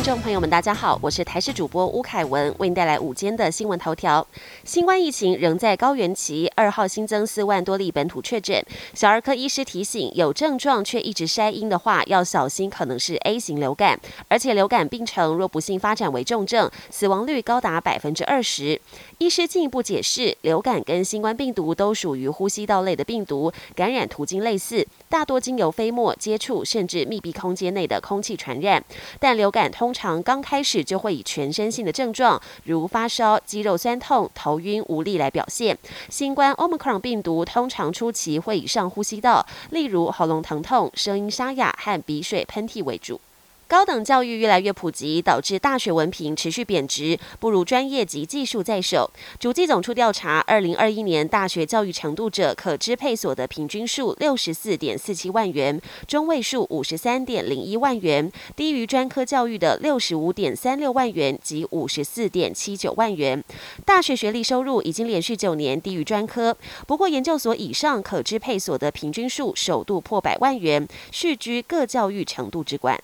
听众朋友们，大家好，我是台视主播吴凯文，为您带来午间的新闻头条。新冠疫情仍在高原期，二号新增四万多例本土确诊。小儿科医师提醒，有症状却一直筛阴的话，要小心可能是 A 型流感，而且流感病程若不幸发展为重症，死亡率高达百分之二十。医师进一步解释，流感跟新冠病毒都属于呼吸道类的病毒，感染途径类似，大多经由飞沫接触，甚至密闭空间内的空气传染。但流感通通常刚开始就会以全身性的症状，如发烧、肌肉酸痛、头晕、无力来表现。新冠 Omicron 病毒通常初期会以上呼吸道，例如喉咙疼痛、声音沙哑和鼻水喷嚏为主。高等教育越来越普及，导致大学文凭持续贬值，不如专业及技术在手。主计总处调查，二零二一年大学教育程度者可支配所得平均数六十四点四七万元，中位数五十三点零一万元，低于专科教育的六十五点三六万元及五十四点七九万元。大学学历收入已经连续九年低于专科，不过研究所以上可支配所得平均数首度破百万元，续居各教育程度之冠。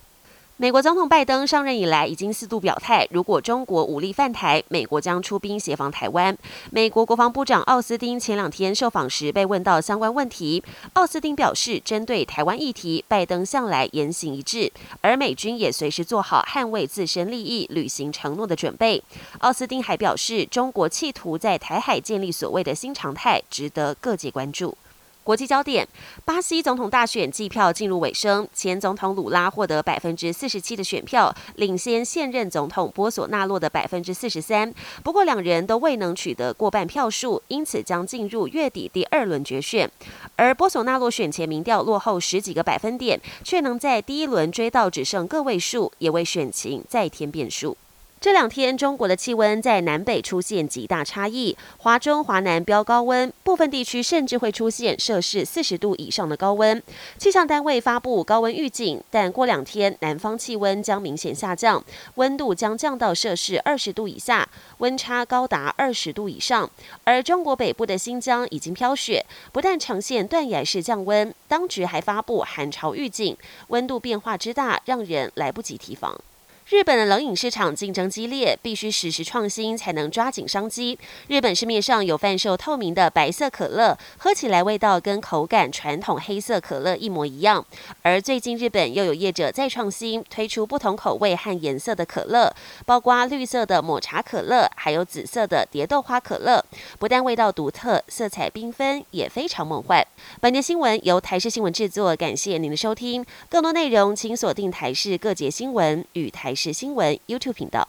美国总统拜登上任以来，已经四度表态，如果中国武力犯台，美国将出兵协防台湾。美国国防部长奥斯汀前两天受访时被问到相关问题，奥斯汀表示，针对台湾议题，拜登向来言行一致，而美军也随时做好捍卫自身利益、履行承诺的准备。奥斯汀还表示，中国企图在台海建立所谓的新常态，值得各界关注。国际焦点：巴西总统大选计票进入尾声，前总统鲁拉获得百分之四十七的选票，领先现任总统波索纳洛的百分之四十三。不过两人都未能取得过半票数，因此将进入月底第二轮决选。而波索纳洛选前民调落后十几个百分点，却能在第一轮追到只剩个位数，也为选情再添变数。这两天，中国的气温在南北出现极大差异，华中、华南飙高温，部分地区甚至会出现摄氏四十度以上的高温。气象单位发布高温预警，但过两天南方气温将明显下降，温度将降到摄氏二十度以下，温差高达二十度以上。而中国北部的新疆已经飘雪，不但呈现断崖式降温，当局还发布寒潮预警，温度变化之大，让人来不及提防。日本的冷饮市场竞争激烈，必须实时创新才能抓紧商机。日本市面上有贩售透明的白色可乐，喝起来味道跟口感传统黑色可乐一模一样。而最近日本又有业者再创新，推出不同口味和颜色的可乐，包括绿色的抹茶可乐，还有紫色的蝶豆花可乐。不但味道独特，色彩缤纷，也非常梦幻。本节新闻由台视新闻制作，感谢您的收听。更多内容请锁定台视各节新闻与台。是新闻 YouTube 频道。